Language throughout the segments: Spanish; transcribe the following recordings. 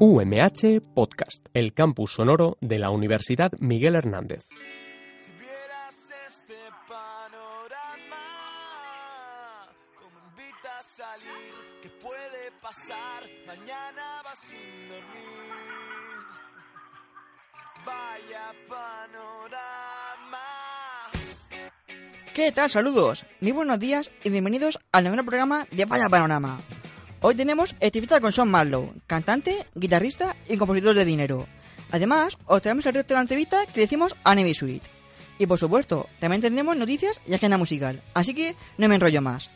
UMH Podcast, el campus sonoro de la Universidad Miguel Hernández. Si vieras este panorama, como invita a salir, ¿qué puede pasar? Mañana vas sin dormir. Vaya panorama. ¿Qué tal? Saludos, muy buenos días y bienvenidos al nuevo programa de Vaya Panorama. Hoy tenemos entrevista con Sean Marlowe, cantante, guitarrista y compositor de dinero. Además, os traemos el resto de la entrevista que le hicimos a Navy Suite. Y por supuesto, también tendremos noticias y agenda musical, así que no me enrollo más.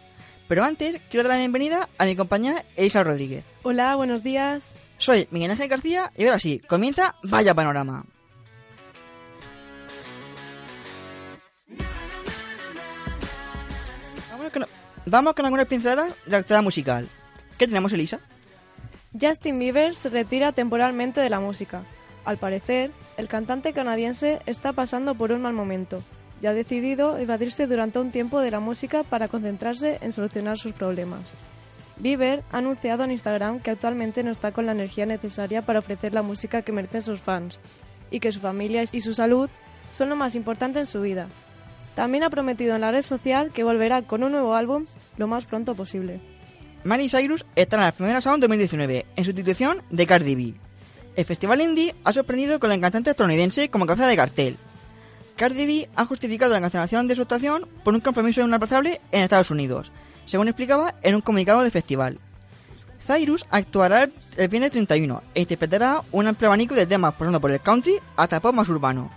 Pero antes, quiero dar la bienvenida a mi compañera Elisa Rodríguez. Hola, buenos días. Soy Miguel Ángel García y ahora sí, comienza Vaya Panorama. Vamos con, vamos con algunas pinceladas de la actividad musical. ¿Qué tenemos, Elisa? Justin Bieber se retira temporalmente de la música. Al parecer, el cantante canadiense está pasando por un mal momento y ha decidido evadirse durante un tiempo de la música para concentrarse en solucionar sus problemas. Bieber ha anunciado en Instagram que actualmente no está con la energía necesaria para ofrecer la música que merecen sus fans y que su familia y su salud son lo más importante en su vida. También ha prometido en la red social que volverá con un nuevo álbum lo más pronto posible. Miley Cyrus está en la primera Sound 2019, en sustitución de Cardi B. El festival indie ha sorprendido con la cantante estadounidense como cabeza de cartel. Cardi B ha justificado la cancelación de su actuación por un compromiso inaplazable en Estados Unidos, según explicaba en un comunicado del festival. Cyrus actuará el viernes 31 e interpretará un amplio abanico de temas pasando por el country hasta el pop más urbano.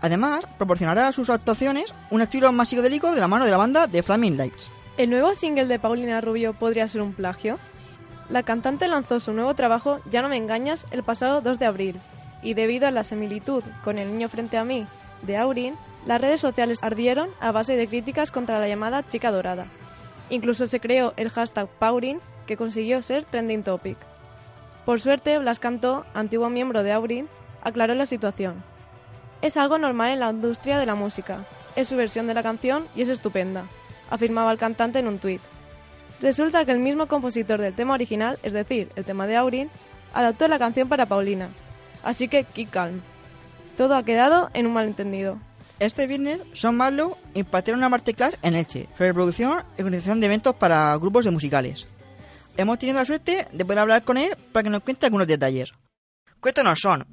Además, proporcionará a sus actuaciones un estilo más psicodélico de la mano de la banda de Flaming Lights. ¿El nuevo single de Paulina Rubio podría ser un plagio? La cantante lanzó su nuevo trabajo Ya no me engañas el pasado 2 de abril, y debido a la similitud con El niño frente a mí de Aurin, las redes sociales ardieron a base de críticas contra la llamada chica dorada. Incluso se creó el hashtag Paurin, que consiguió ser trending topic. Por suerte, Blas Cantó, antiguo miembro de Aurin, aclaró la situación. Es algo normal en la industria de la música. Es su versión de la canción y es estupenda, afirmaba el cantante en un tuit. Resulta que el mismo compositor del tema original, es decir, el tema de Aurin, adaptó la canción para Paulina. Así que keep calm. Todo ha quedado en un malentendido. Este viernes, Sean Marlowe impartirá una masterclass en Elche sobre producción y organización de eventos para grupos de musicales. Hemos tenido la suerte de poder hablar con él para que nos cuente algunos detalles. Cuéntanos, Sean,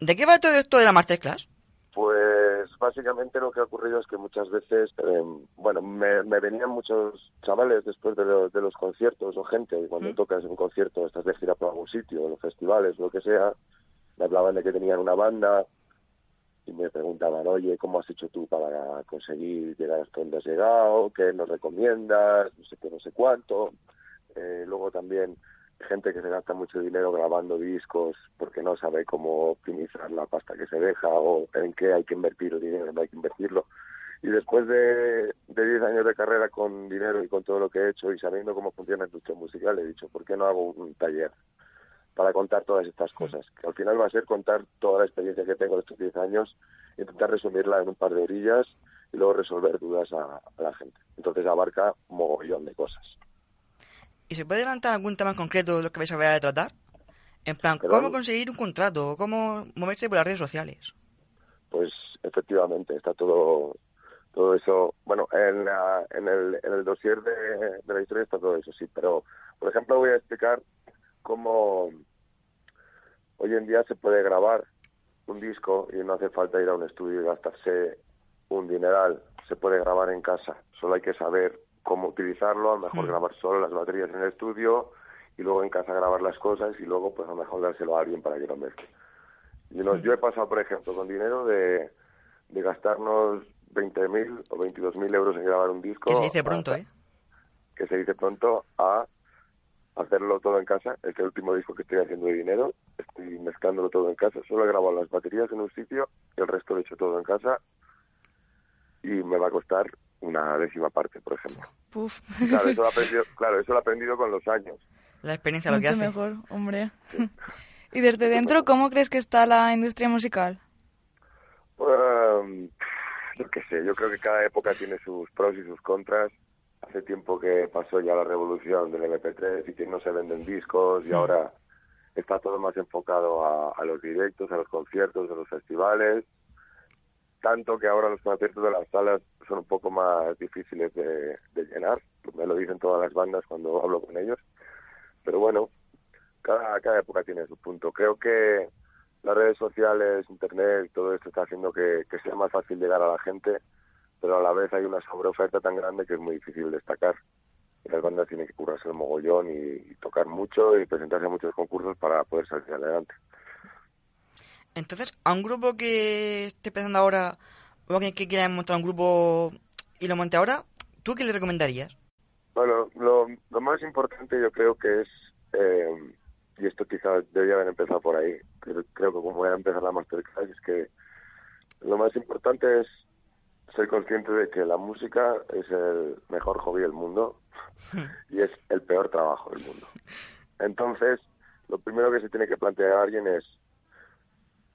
¿de qué va todo esto de la masterclass? Básicamente lo que ha ocurrido es que muchas veces, eh, bueno, me, me, venían muchos chavales después de, lo, de, los conciertos o gente, cuando ¿Mm? tocas un concierto, estás de gira por algún sitio, en los festivales, lo que sea, me hablaban de que tenían una banda y me preguntaban, oye, ¿cómo has hecho tú para conseguir llegar hasta donde has llegado? ¿Qué nos recomiendas? No sé qué, no sé cuánto. Eh, luego también gente que se gasta mucho dinero grabando discos porque no sabe cómo optimizar la pasta que se deja o en qué hay que invertir el dinero, no hay que invertirlo. Y después de 10 años de carrera con dinero y con todo lo que he hecho y sabiendo cómo funciona la industria musical, he dicho, ¿por qué no hago un taller para contar todas estas cosas? Que al final va a ser contar toda la experiencia que tengo de estos 10 años, intentar resumirla en un par de orillas y luego resolver dudas a, a la gente. Entonces abarca un mogollón de cosas. ¿Y se puede adelantar algún tema concreto de lo que vais a ver a tratar? En plan, ¿cómo conseguir un contrato? ¿Cómo moverse por las redes sociales? Pues efectivamente, está todo todo eso, bueno, en, la, en, el, en el dossier de, de la historia está todo eso, sí, pero por ejemplo voy a explicar cómo hoy en día se puede grabar un disco y no hace falta ir a un estudio y gastarse un dineral, se puede grabar en casa, solo hay que saber cómo utilizarlo, a lo mejor grabar solo las baterías en el estudio y luego en casa grabar las cosas y luego pues a lo mejor dárselo a alguien para que lo mezcle. Y no- yo he pasado, por ejemplo, con dinero de, de gastarnos 20.000 o 22.000 euros en grabar un disco. Que se dice pronto, ¿eh? Que se dice pronto a hacerlo todo en casa. Este último disco que estoy haciendo de dinero, estoy mezclándolo todo en casa. Solo he grabado las baterías en un sitio el resto lo he hecho todo en casa. Y me va a costar una décima parte, por ejemplo. Puf. Claro, eso lo he aprendido, claro, eso lo he aprendido con los años. La experiencia lo que hace. mejor, hombre. y desde dentro, ¿cómo crees que está la industria musical? Um, yo qué sé, yo creo que cada época tiene sus pros y sus contras. Hace tiempo que pasó ya la revolución del MP3 y que no se venden discos y ahora está todo más enfocado a, a los directos, a los conciertos, a los festivales. Tanto que ahora los conciertos de las salas son un poco más difíciles de, llenar. Me lo dicen todas las bandas cuando hablo con ellos. Pero bueno, cada, época tiene su punto. Creo que las redes sociales, internet, todo esto está haciendo que, que sea más fácil llegar a la gente, pero a la vez hay una sobreoferta tan grande que es muy difícil destacar. Y las bandas tienen que curarse el mogollón y, y tocar mucho y presentarse a muchos concursos para poder salir adelante. Entonces, a un grupo que esté empezando ahora, o alguien que quiera montar un grupo y lo monte ahora, ¿tú qué le recomendarías? Bueno, lo, lo más importante yo creo que es, eh, y esto quizás debería haber empezado por ahí, creo, creo que como voy a empezar la masterclass, es que lo más importante es ser consciente de que la música es el mejor hobby del mundo y es el peor trabajo del mundo. Entonces, lo primero que se tiene que plantear a alguien es,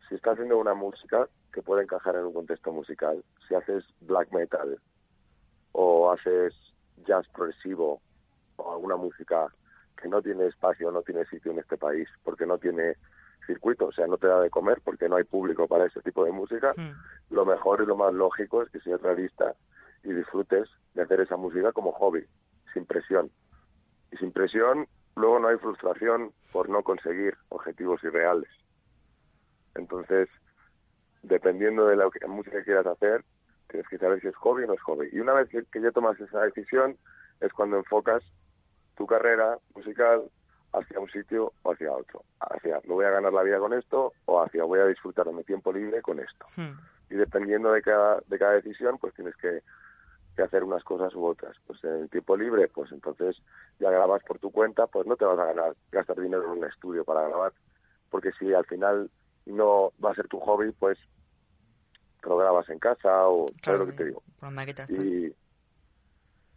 si está haciendo una música que puede encajar en un contexto musical, si haces black metal o haces jazz progresivo o alguna música que no tiene espacio, no tiene sitio en este país, porque no tiene circuito, o sea, no te da de comer porque no hay público para ese tipo de música, lo mejor y lo más lógico es que seas realista y disfrutes de hacer esa música como hobby, sin presión. Y sin presión, luego no hay frustración por no conseguir objetivos irreales. Entonces, dependiendo de la música que quieras hacer, tienes que saber si es hobby o no es hobby. Y una vez que, ya tomas esa decisión, es cuando enfocas tu carrera musical hacia un sitio o hacia otro. Hacia, me voy a ganar la vida con esto o hacia, voy a disfrutar de mi tiempo libre con esto. Y dependiendo de cada, de cada decisión, pues tienes que, que hacer unas cosas u otras. Pues en el tiempo libre, pues entonces ya grabas por tu cuenta, pues no te vas a ganar, gastar dinero en un estudio para grabar, porque si al final no va a ser tu hobby, pues te lo grabas en casa o ¿sabes lo que te digo? Y,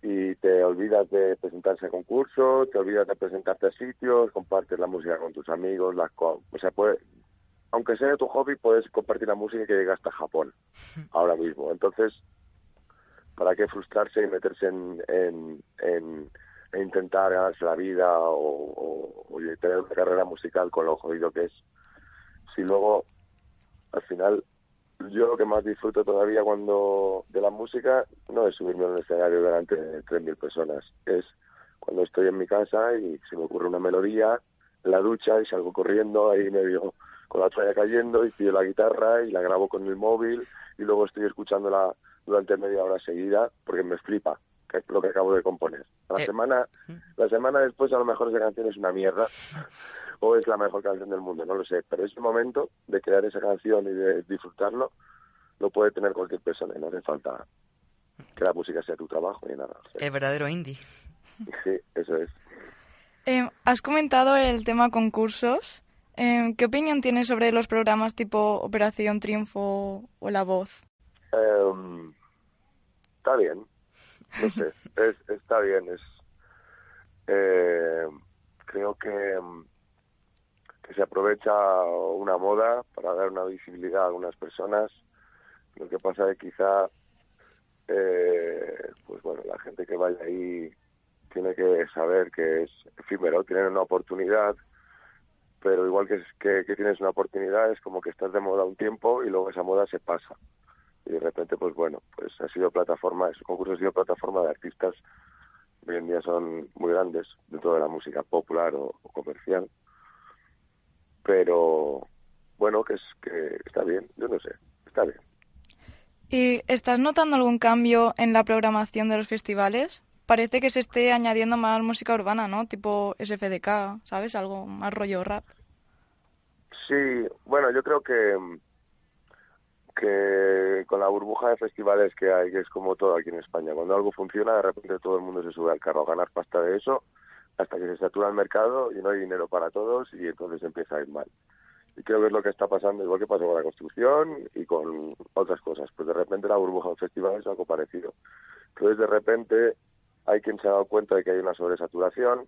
y te olvidas de presentarse a concursos, te olvidas de presentarte a sitios, compartes la música con tus amigos, las co- o sea, puede, aunque sea tu hobby, puedes compartir la música que llega hasta Japón ahora mismo. Entonces, ¿para qué frustrarse y meterse en, en, en- en intentar ganarse la vida o, o- o tener una carrera musical con lo jodido que es? Si luego, al final, yo lo que más disfruto todavía cuando de la música no es subirme a un escenario delante de 3.000 personas, es cuando estoy en mi casa y se me ocurre una melodía la ducha y salgo corriendo ahí medio con la toalla cayendo y pillo la guitarra y la grabo con el móvil y luego estoy escuchándola durante media hora seguida porque me flipa que lo que acabo de componer. La Eh. semana la semana después a lo mejor esa canción es una mierda o es la mejor canción del mundo, no lo sé, pero ese momento de crear esa canción y de disfrutarlo lo puede tener cualquier persona y no hace falta que la música sea tu trabajo ni nada. O sea, El verdadero indie. Sí, eso es. Eh, has comentado el tema concursos. Eh, ¿Qué opinión tienes sobre los programas tipo Operación Triunfo o La Voz? Em, está bien, no sé, es, está bien, es eh, creo que, que se aprovecha una moda para dar una visibilidad a algunas personas, lo que pasa es que quizá eh, pues bueno, la gente que vaya ahí tiene que saber que es efímero, tienen una oportunidad, pero igual que, que, que tienes una oportunidad es como que estás de moda un tiempo y luego esa moda se pasa y de repente pues bueno pues ha sido plataforma ese concurso ha sido plataforma de artistas hoy en día son muy grandes de toda la música popular o, o comercial pero bueno que es que está bien yo no sé está bien ¿Y estás notando algún cambio en la programación de los festivales? Parece que se esté añadiendo más música urbana, ¿no? Tipo SFDK, ¿sabes? Algo más rollo rap. Sí, bueno, yo creo que que con la burbuja de festivales que hay, que es como todo aquí en España, cuando algo funciona, de repente todo el mundo se sube al carro a ganar pasta de eso, hasta que se satura el mercado y no hay dinero para todos y entonces empieza a ir mal. Y creo que es lo que está pasando, igual que pasó con la construcción y con otras cosas. Pues de repente la burbuja del festival es algo parecido. Entonces de repente hay quien se ha dado cuenta de que hay una sobresaturación,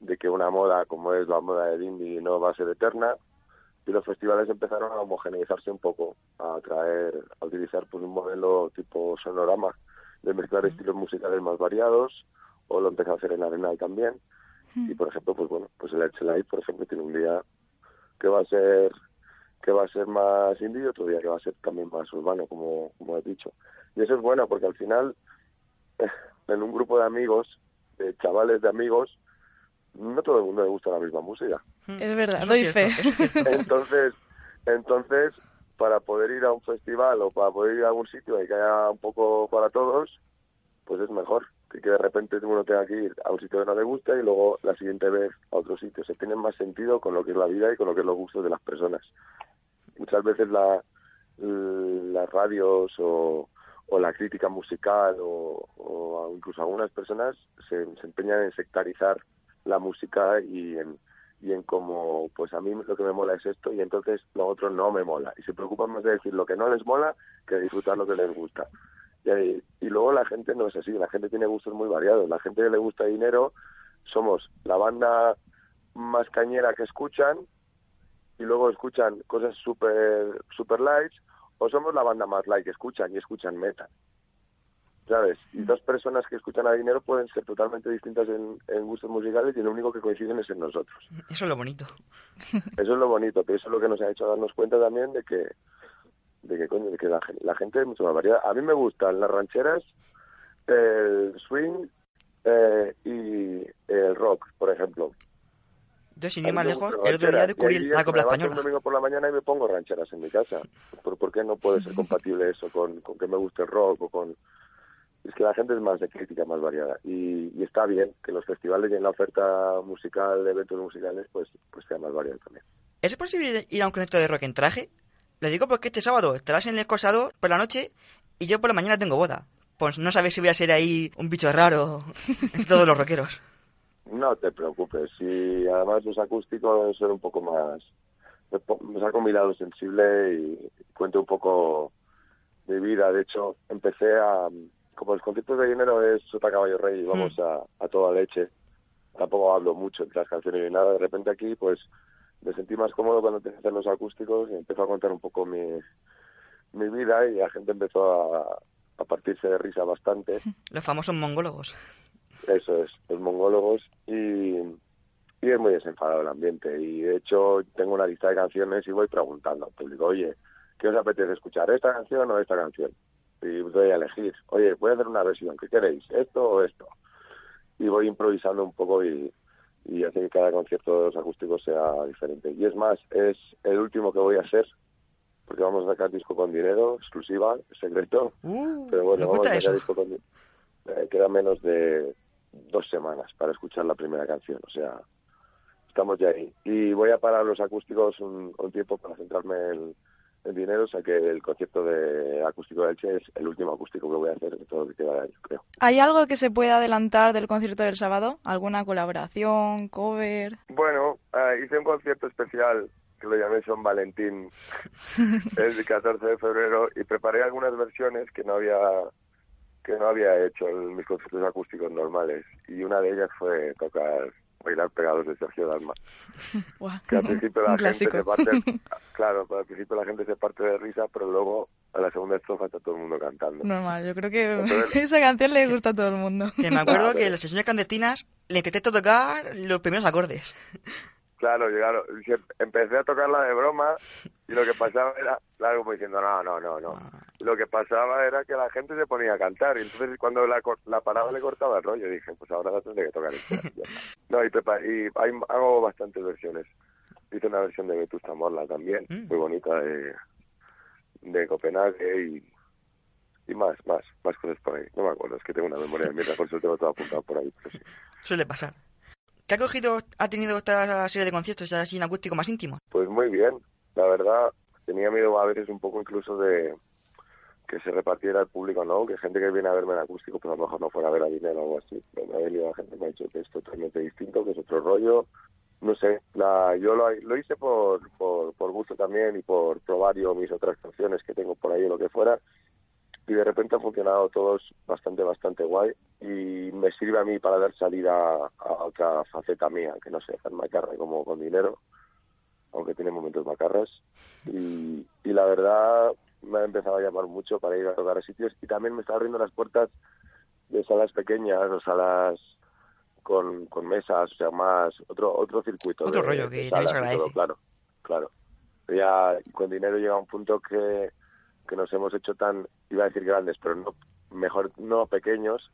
de que una moda como es la moda del indie no va a ser eterna y los festivales empezaron a homogeneizarse un poco, a traer, a utilizar pues un modelo tipo sonorama de mezclar estilos musicales más variados o lo empezó a hacer en Arenal también. Y por ejemplo pues bueno pues el Edge Live por ejemplo tiene un día que va a ser que va a ser más indie y otro día que va a ser también más urbano como como he dicho. Y eso es bueno porque al final en un grupo de amigos de chavales de amigos no todo el mundo le gusta la misma música Es verdad, Eso doy fe. entonces entonces para poder ir a un festival o para poder ir a algún sitio y que haya un poco para todos pues es mejor que, que de repente uno tenga que ir a un sitio que no le gusta y luego la siguiente vez a otro sitio. Se tiene más sentido con lo que es la vida y con lo que es los gustos de las personas. Muchas veces la, las radios o, o la crítica musical o, o incluso algunas personas se, se empeñan en sectarizar la música y en, y en como pues a mí lo que me mola es esto y entonces lo otro no me mola. Y se preocupan más de decir lo que no les mola que disfrutar lo que les gusta. Y, luego la gente no es así. La gente tiene gustos muy variados. La gente que le gusta dinero somos la banda más cañera que escuchan y luego escuchan cosas super super light o somos la banda más light que escuchan y escuchan metal ¿sabes? Y dos personas que escuchan a dinero pueden ser totalmente distintas en, en gustos musicales y lo único que coinciden es en nosotros. Eso es lo bonito. Eso es lo bonito, pero eso es lo que nos ha hecho darnos cuenta también de que, de que, coño, de que la, la gente es mucho más variada. A mí me gustan las rancheras, el swing eh, y el rock, por ejemplo. Yo, sin ir más lejos, el otro día descubrí la copla española. un domingo por la mañana y me pongo rancheras en mi casa. ¿Por, por qué no puede ser compatible eso con, con que me guste el rock o con...? Es que la gente es más de crítica, más variada. Y, y está bien que los festivales y en la oferta musical, de eventos musicales, pues, pues sea más variada también. ¿Es posible ir a un concierto de rock en traje? Lo digo porque este sábado estarás en el Cosador por la noche y yo por la mañana tengo boda. Pues no sabes si voy a ser ahí un bicho raro entre todos los rockeros. No te preocupes, y además los acústicos son un poco más... Saco mi lado sensible y cuento un poco mi vida. De hecho, empecé a... Como los conciertos de dinero es Sota Caballo Rey y vamos a, a toda leche, tampoco hablo mucho entre las canciones ni nada. De repente aquí, pues, me sentí más cómodo cuando empecé a hacer los acústicos y empezó a contar un poco mi, mi vida y la gente empezó a, a partirse de risa bastante. Los famosos mongólogos. Eso es, los mongólogos y, y es muy desenfadado el ambiente y de hecho tengo una lista de canciones y voy preguntando al público, oye, ¿qué os apetece escuchar, esta canción o esta canción? Y doy a elegir, oye, voy a hacer una versión, ¿qué queréis, esto o esto? Y voy improvisando un poco y, y hace que cada concierto de los acústicos sea diferente. Y es más, es el último que voy a hacer porque vamos a sacar disco con dinero, exclusiva, secreto. Uh, Pero bueno, vamos a eso. sacar disco con di- eh, queda menos de dos semanas para escuchar la primera canción, o sea, estamos ya ahí. Y voy a parar los acústicos un, un tiempo para centrarme en, en dinero, o sea que el concierto de acústico de Elche es el último acústico que voy a hacer de todo lo que queda de año, creo. ¿Hay algo que se pueda adelantar del concierto del sábado? ¿Alguna colaboración, cover? Bueno, eh, hice un concierto especial que lo llamé San Valentín el 14 de febrero y preparé algunas versiones que no había que no había hecho en mis conciertos acústicos normales y una de ellas fue tocar bailar pegados de Sergio Dalma. Que al principio la gente se parte claro al principio la gente se parte de risa pero luego a la segunda estrofa está todo el mundo cantando. Normal, yo creo que Entonces- esa canción le gusta a todo el mundo. Que me acuerdo que en las sesiones clandestinas le intenté tocar los primeros acordes. Claro, llegaron. em- Empecé a tocarla de broma y lo que pasaba era, claro, como diciendo, no, no, no, no. Lo que pasaba era que la gente se ponía a cantar y entonces cuando la, la paraba le cortaba el rollo. Dije, pues ahora la tendré que tocar. No, y, prepa- y hay- hago bastantes versiones. Hice una versión de Vetusta Morla también, Mm. muy bonita, de, de Copenhague y, y más, más, más cosas por ahí. No me acuerdo, es que tengo una memoria de mierda, por eso tengo todo apuntado por ahí. Pero sí. Suele pasar. ¿Qué acogido ha tenido esta serie de conciertos así en acústico más íntimo? Pues muy bien, la verdad, tenía miedo a veces un poco incluso de que se repartiera al público, ¿no? Que gente que viene a verme en acústico, pues a lo mejor no fuera a ver a dinero o algo así. Pero me ha venido la gente me ha dicho que es totalmente distinto, que es otro rollo. No sé, la, yo lo, lo hice por, por, por gusto también y por probar yo mis otras canciones que tengo por ahí o lo que fuera. Y de repente han funcionado todos bastante, bastante guay. Y me sirve a mí para dar salida a otra faceta mía, que no sé, tan macarra como con dinero, aunque tiene momentos macarras. Y, y la verdad, me ha empezado a llamar mucho para ir a tocar a sitios y también me está abriendo las puertas de salas pequeñas o salas con, con mesas, o sea, más otro otro circuito. Otro de- rollo de que salas se todo, claro, claro. Ya con dinero llega un punto que, que nos hemos hecho tan, iba a decir grandes, pero no mejor no pequeños,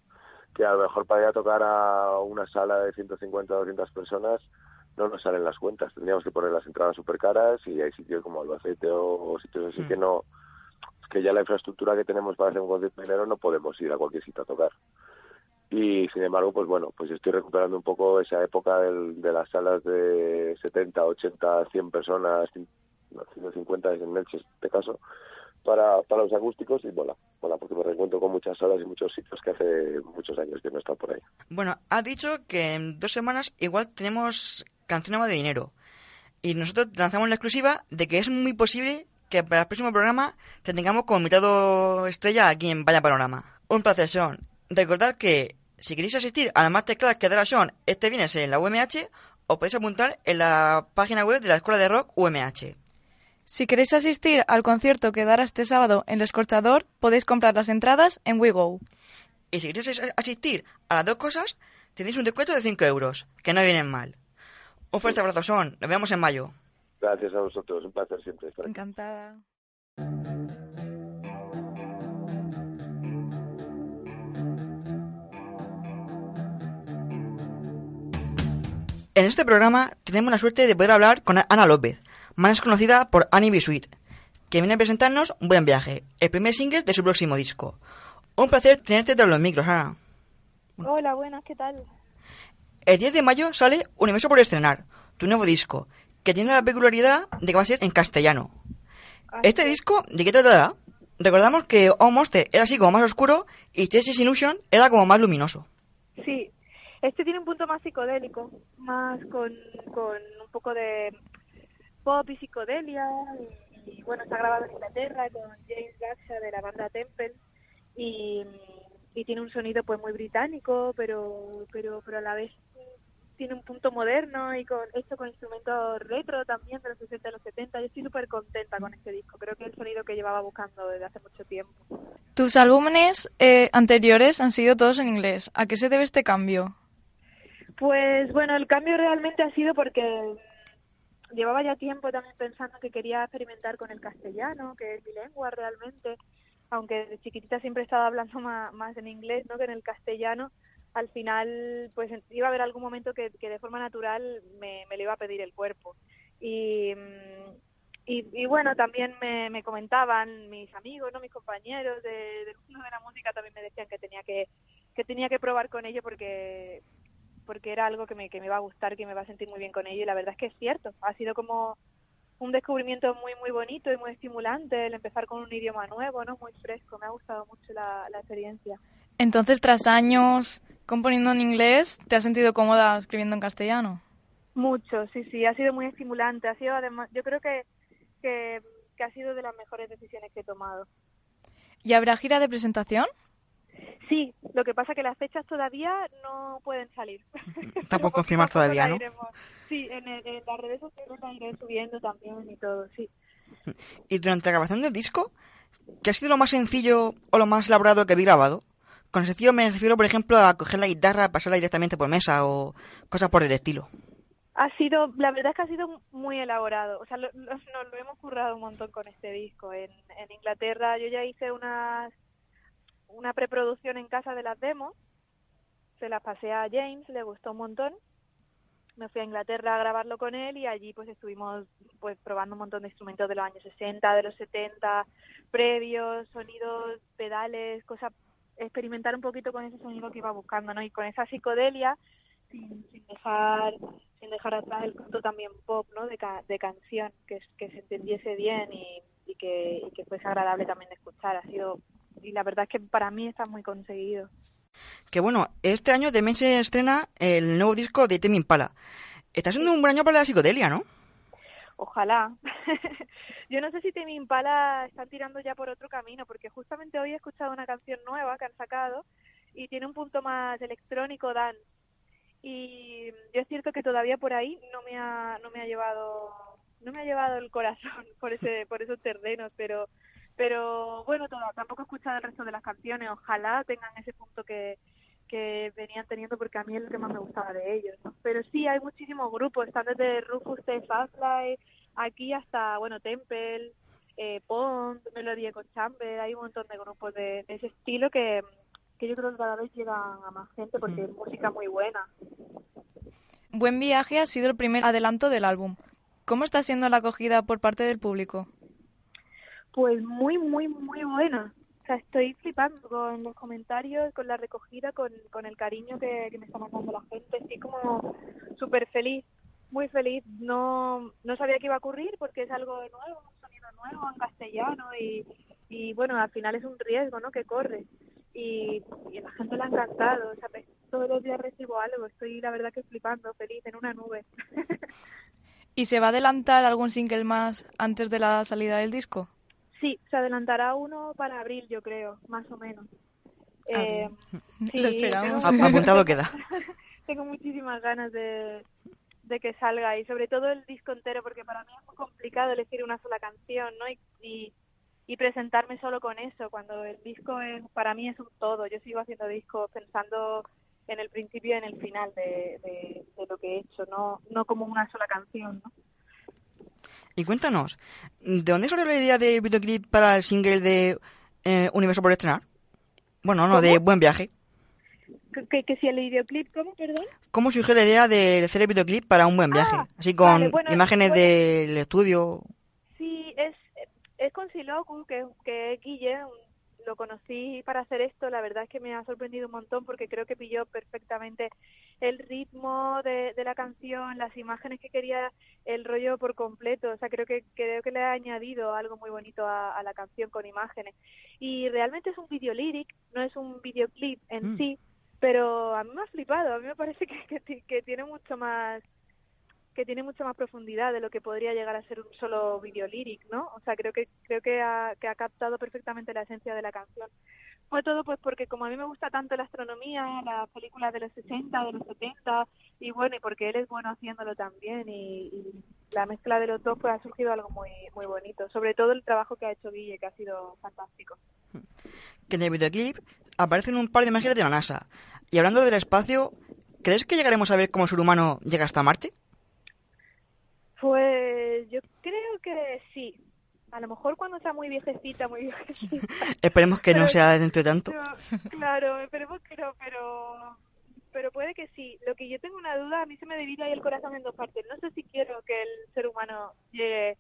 que a lo mejor para ir a tocar a una sala de 150 o 200 personas no nos salen las cuentas. Tendríamos que poner las entradas súper caras y hay sitios como Albacete o, o sitios así Mm. que no, es que ya la infraestructura que tenemos para hacer un concierto de dinero no podemos ir a cualquier sitio a tocar. Y sin embargo, pues bueno, pues estoy recuperando un poco esa época del- de las salas de 70, 80, 100 personas, cin- no, 150 en Elche, en este caso, para, para los acústicos y mola, mola, porque me reencuentro con muchas salas y muchos sitios que hace muchos años que no está por ahí. Bueno, ha dicho que en dos semanas igual tenemos canción de dinero. Y nosotros lanzamos la exclusiva de que es muy posible que para el próximo programa te tengamos como invitado estrella aquí en Vaya Panorama. Un placer, Sean. Recordad que si queréis asistir a la masterclass que dará Sean este viernes en la UMH, os podéis apuntar en la página web de la Escuela de Rock UMH. Si queréis asistir al concierto que dará este sábado en El Escorchador, podéis comprar las entradas en WeGo. Y si queréis as- asistir a las dos cosas, tenéis un descuento de 5 euros, que no vienen mal. Un fuerte abrazo, Sean. Nos vemos en mayo. Gracias a vosotros, un placer siempre estar aquí. Encantada. En este programa tenemos la suerte de poder hablar con Ana López, más conocida por Annie B. Sweet, que viene a presentarnos Buen Viaje, el primer single de su próximo disco. Un placer tenerte tras los micros, Ana. Hola, buenas, ¿qué tal? El 10 de mayo sale Universo por estrenar, tu nuevo disco, que tiene la peculiaridad de que va a ser en castellano. Este Así es. disco, ¿de qué tratará? Recordamos que Almost era así como más oscuro y Chassis Illusion era como más luminoso. Sí, este tiene un punto más psicodélico, más con, con un poco de pop y psicodelia. Y, y, bueno, está grabado en Inglaterra con James Gaxa de la banda Temple y, y tiene un sonido pues muy británico, pero pero pero a la vez tiene un punto moderno y con esto con instrumentos retro también de los 60 y los 70. Yo estoy súper contenta con este disco. Creo que es el sonido que llevaba buscando desde hace mucho tiempo. Tus álbumes eh, anteriores han sido todos en inglés. ¿A qué se debe este cambio? Pues bueno, el cambio realmente ha sido porque llevaba ya tiempo también pensando que quería experimentar con el castellano, que es mi lengua realmente, aunque de chiquitita siempre he estado hablando más, en inglés ¿no? que en el castellano, al final pues iba a haber algún momento que, que de forma natural me, me lo iba a pedir el cuerpo. Y, mm, y, bueno, también me, me comentaban mis amigos, no mis compañeros de- del mundo la música también me decían que tenía que, que tenía que probar con ello porque porque era algo que me, que me va a gustar, que me va a sentir muy bien con ello y la verdad es que es cierto, ha sido como un descubrimiento muy muy bonito y muy estimulante el empezar con un idioma nuevo, no muy fresco, me ha gustado mucho la, la experiencia. Entonces, tras años componiendo en inglés, ¿te has sentido cómoda escribiendo en castellano? Mucho, sí, sí, ha sido muy estimulante, ha sido además, yo creo que, que, que ha sido de las mejores decisiones que he tomado. ¿Y habrá gira de presentación? Sí, lo que pasa que las fechas todavía no pueden salir. Está por Pero confirmar todavía, ¿no? iremos- Sí, en, el- en las redes sociales la iré subiendo también y todo, sí. Y durante la grabación del disco, ¿qué ha sido lo más sencillo o lo más elaborado que habéis grabado? Con sencillo me refiero, por ejemplo, a coger la guitarra, pasarla directamente por mesa o cosas por el estilo. Ha sido, la verdad es que ha sido muy elaborado. O sea, lo- lo- nos lo hemos currado un montón con este disco. En, en Inglaterra yo ya hice unas, una preproducción en casa de las demos. Se las pasé a James, le gustó un montón. Me fui a Inglaterra a grabarlo con él y allí pues estuvimos pues probando un montón de instrumentos de los años 60, de los 70, previos, sonidos, pedales, cosas, experimentar un poquito con ese sonido que iba buscando, ¿no? Y con esa psicodelia sin, dejar sin dejar atrás el punto también pop no de, ca- de canción que, se entendiese bien y, y que, y que fuese agradable también de escuchar ha sido y la verdad es que para mí está muy conseguido. Que bueno, este año también se estrena el nuevo disco de Temi Impala. Está siendo un buen año para la psicodelia, ¿no? Ojalá. Yo no sé si Temi Impala están tirando ya por otro camino, porque justamente hoy he escuchado una canción nueva que han sacado y tiene un punto más electrónico, dance. Y yo es cierto que todavía por ahí no me ha, no me ha llevado, no me ha llevado el corazón por ese, por esos terrenos, pero, pero bueno, todo, tampoco he escuchado el resto de las canciones. Ojalá tengan ese punto que, que venían teniendo porque a mí es lo que más me gustaba de ellos. ¿no? Pero sí, hay muchísimos grupos, están desde Rufus T. Fastlight, aquí hasta, bueno, Temple, eh, Pond, Melody Echo Chamber, hay un montón de grupos de, de ese estilo que, que yo creo que cada vez llegan a más gente porque es música muy buena. Buen viaje ha sido el primer adelanto del álbum. ¿Cómo está siendo la acogida por parte del público? Pues muy, muy, muy buena. O sea, estoy flipando con los comentarios, con la recogida, con, con el cariño que, me está mandando la gente. Estoy como súper feliz, muy feliz. No, no sabía que iba a ocurrir porque es algo nuevo, un sonido nuevo en castellano y, y bueno, al final es un riesgo, ¿no? Que corre. Y, y a la gente le ha encantado. O sea, me- todos los días recibo algo. Estoy, la verdad, que flipando, feliz, en una nube. ¿Y se va a adelantar algún single más antes de la salida del disco? Sí, se adelantará uno para abril, yo creo, más o menos. Eh, sí, Lo esperamos. tengo- apuntado queda. tengo muchísimas ganas de, de que salga y sobre todo el disco entero porque para mí es muy complicado elegir una sola canción, ¿no? Y, y, y presentarme solo con eso, cuando el disco es, para mí es un todo. Yo sigo haciendo discos pensando en el principio y en el final de, de, de lo que he hecho, no, no como una sola canción, ¿no? Y cuéntanos, ¿de dónde salió la idea del videoclip para el single de eh, Universo por estrenar? Bueno, no, de Buen Viaje. Que, que, que si el videoclip, ¿cómo, perdón? ¿Cómo surgió la idea de hacer el videoclip para un buen viaje? Ah, Así con vale, bueno, imágenes bueno. del estudio. Sí, es, es con Siloku, que, que es Guille, un- lo conocí para hacer esto, la verdad es que me ha sorprendido un montón porque creo que pilló perfectamente el ritmo de, de la canción, las imágenes que quería, el rollo por completo, o sea, creo que creo que le ha añadido algo muy bonito a, a la canción con imágenes. Y realmente es un video lyric, no es un videoclip en Mm. sí, pero a mí me ha flipado, a mí me parece que, que, que tiene mucho más que tiene mucha más profundidad de lo que podría llegar a ser un solo video lyric, ¿no? O sea, creo que creo que ha, que ha captado perfectamente la esencia de la canción. Fue todo pues porque como a mí me gusta tanto la astronomía, las películas de los 60, de los 70, y bueno, y porque él es bueno haciéndolo también, y, y la mezcla de los dos pues ha surgido algo muy muy bonito. Sobre todo el trabajo que ha hecho Guille, que ha sido fantástico. Que en el videoclip aparecen un par de imágenes de la NASA. Y hablando del espacio, ¿crees que llegaremos a ver cómo el ser humano llega hasta Marte? Pues yo creo que sí. A lo mejor cuando sea muy viejecita, muy viejecita. Esperemos que no sea dentro de tanto. Claro, esperemos que no, pero pero puede que sí. Lo que yo tengo una duda, a mí se me divide ahí el corazón en dos partes. No sé si quiero que el ser humano llegue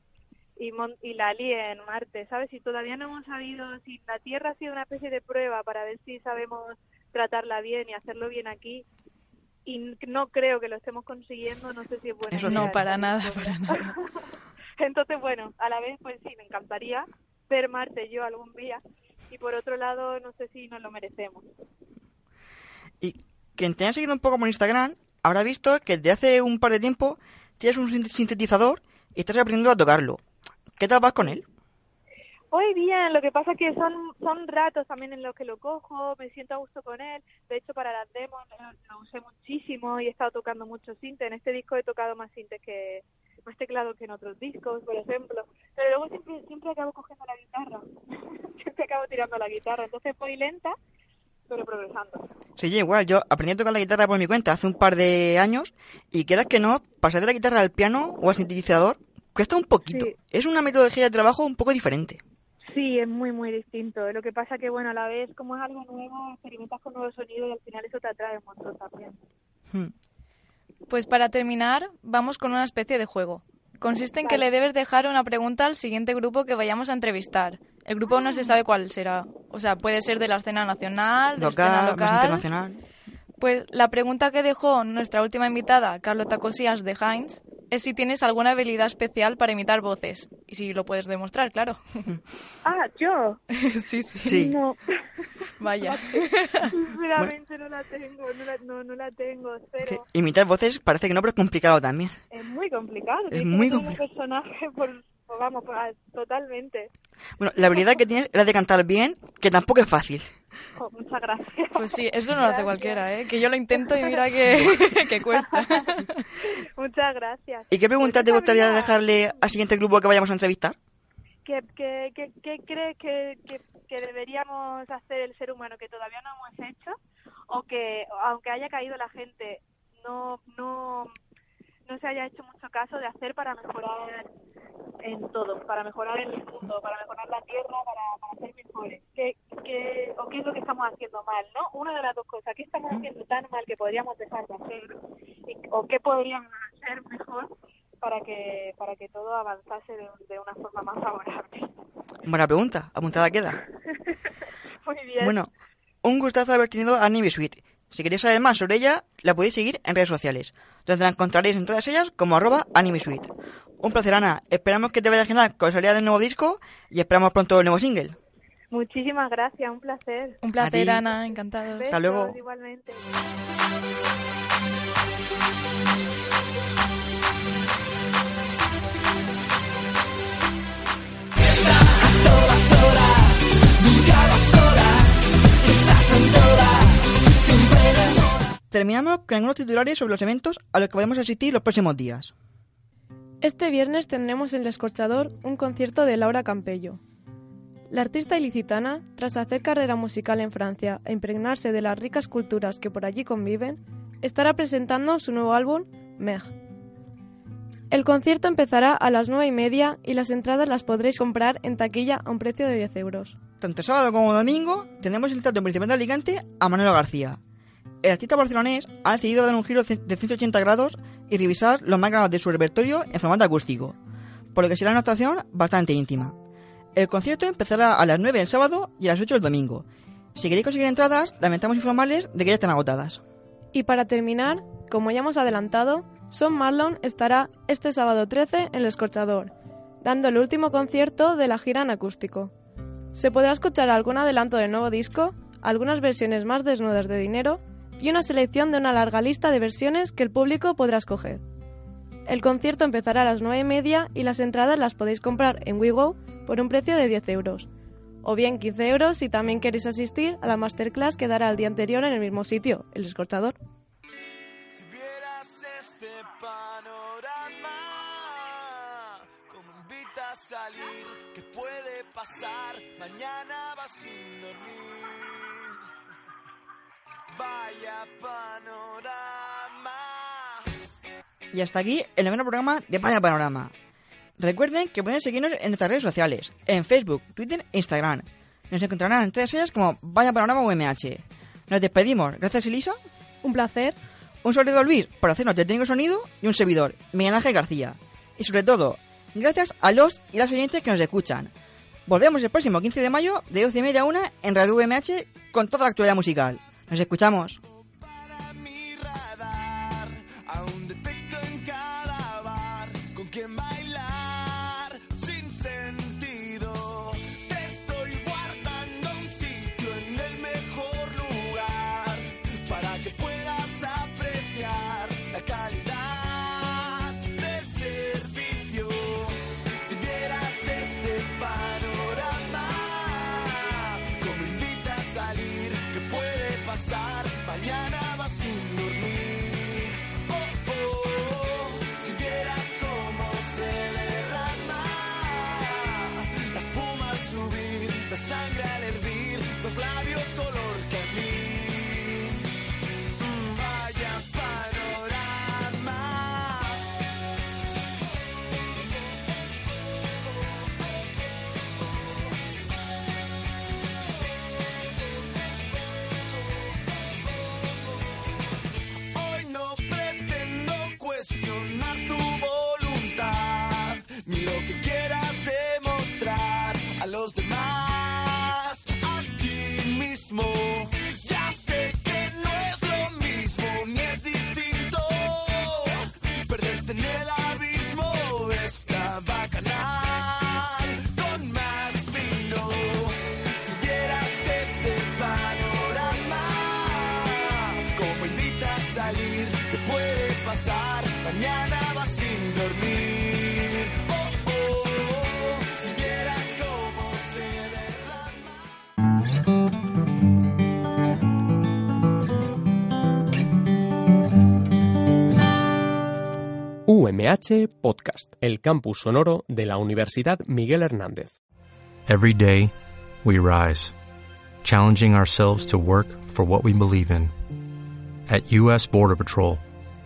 y, mon- y la líe en Marte, ¿sabes? Si todavía no hemos sabido si la Tierra ha sido una especie de prueba para ver si sabemos tratarla bien y hacerlo bien aquí. Y n- no creo que lo estemos consiguiendo, no sé si es buena Eso idea No, para nada, para nada. Entonces, bueno, a la vez, pues sí, me encantaría ver Marte yo algún día. Y por otro lado, no sé si nos lo merecemos. Y quien te haya seguido un poco por Instagram habrá visto que desde hace un par de tiempo tienes un sin- sintetizador y estás aprendiendo a tocarlo. ¿Qué tal vas con él? Hoy bien, lo que pasa es que son, son ratos también en los que lo cojo, me siento a gusto con él. De hecho, para las demos lo, lo usé muchísimo y he estado tocando mucho sinte. En este disco he tocado más sintes que más teclados que en otros discos, por ejemplo. Pero luego siempre siempre acabo cogiendo la guitarra. siempre acabo tirando la guitarra. Entonces voy lenta, pero progresando. Sí, yo igual, yo aprendí a tocar la guitarra por mi cuenta hace un par de años y quieras que no, pasar de la guitarra al piano o al sintetizador cuesta un poquito. Sí. Es una metodología de trabajo un poco diferente. Sí, es muy, muy distinto. Lo que pasa que, bueno, a la vez, como es algo nuevo, experimentas con nuevos sonidos y al final eso te atrae un montón también. Hmm. Pues para terminar, vamos con una especie de juego. Consiste en que le debes dejar una pregunta al siguiente grupo que vayamos a entrevistar. El grupo no se sabe cuál será. O sea, puede ser de la escena nacional, de la escena Local, más local. internacional. Pues la pregunta que dejó nuestra última invitada, Carlota Cosías de Heinz, es si tienes alguna habilidad especial para imitar voces. Y si lo puedes demostrar, claro. Ah, yo. sí, sí. Sí. No, Vaya. sinceramente no la tengo, no la, no, no la tengo, Que cero. imitar voces parece que no, pero es complicado también. Es muy complicado. Es muy meter un complicado. personaje por, por- vamos, por- ah, totalmente. Bueno, la habilidad que tienes es la de cantar bien, que tampoco es fácil. Jo, muchas gracias. Pues sí, eso no lo hace cualquiera, ¿eh? Que yo lo intento y mira que, que cuesta. Muchas gracias. ¿Y qué preguntas Pues te gustaría dejarle al siguiente grupo que vayamos a entrevistar? ¿Qué, qué, qué, qué crees que, que, que deberíamos hacer el ser humano que todavía no hemos hecho? O que, aunque haya caído la gente, no, no, no se haya hecho mucho caso de hacer para mejorar en todo, para mejorar el mundo, para mejorar la tierra, para, para ser mejores. ¿Qué, qué, ¿O qué es lo que estamos haciendo mal? ¿no? Una de las dos cosas. ¿Qué estamos haciendo tan mal que podríamos dejar de hacer? Y- ¿O qué podríamos hacer mejor para que, para que todo avanzase de, de una forma más favorable? Buena pregunta, apuntada queda. Muy bien. Bueno, un gustazo haber tenido a Nibi Sweet. Si queréis saber más sobre ella, la podéis seguir en redes sociales, donde la encontraréis en todas ellas como arroba animesweet. Un placer, Ana. Esperamos que te vaya genial con la salida del nuevo disco y esperamos pronto el nuevo single. Muchísimas gracias, un placer. Un placer. Ana, encantado. Besos, luego. Igualmente. Terminamos con algunos titulares sobre los eventos a los que podemos asistir los próximos días. Este viernes tendremos en El Escorchador un concierto de Laura Campello. La artista ilicitana, tras hacer carrera musical en Francia e impregnarse de las ricas culturas que por allí conviven, estará presentando su nuevo álbum, Meg. El concierto empezará a las nueve y media y las entradas las podréis comprar en taquilla a un precio de 10 euros. Tanto sábado como domingo tenemos el Teatro Municipal de Alicante a Manuel García. El artista barcelonés ha decidido dar un giro de 180 grados y revisar los más de su repertorio en formato acústico, por lo que será una actuación bastante íntima. El concierto empezará a las 9 el sábado y a las 8 el domingo. Si queréis conseguir entradas, lamentamos informarles de que ya están agotadas. Y para terminar, como ya hemos adelantado, Son Marlon estará este sábado 13 en El Escorchador, dando el último concierto de la gira en acústico. Se podrá escuchar algún adelanto del nuevo disco, algunas versiones más desnudas de dinero y una selección de una larga lista de versiones que el público podrá escoger. El concierto empezará a las 9 y media y las entradas las podéis comprar en WeGo por un precio de 10 euros. O bien 15 euros si también queréis asistir a la masterclass que dará el día anterior en el mismo sitio, el escorchador. Si vieras este panorama, como invita a salir, ¿qué puede pasar? Mañana vas sin dormir. Vaya panorama. Y hasta aquí el noveno programa de Vaya Panorama. Recuerden que pueden seguirnos en nuestras redes sociales, en Facebook, Twitter e Instagram. Nos encontrarán en todas ellas como Vaya Panorama UMH. Nos despedimos. Gracias, Elisa. Un placer. Un saludo a Luis por hacernos de técnico sonido y un servidor, Miguel Ángel García. Y sobre todo, gracias a los y las oyentes que nos escuchan. Volvemos el próximo 15 de mayo de 12 y media a 1 en Radio UMH con toda la actualidad musical. Nos escuchamos. Mañana vas va sin dormir. Oh, oh, oh, si vieras cómo se derrama. UMH Podcast, el campus sonoro de la Universidad Miguel Hernández. Every day, we rise, challenging ourselves to work for what we believe in. At U.S. Border Patrol,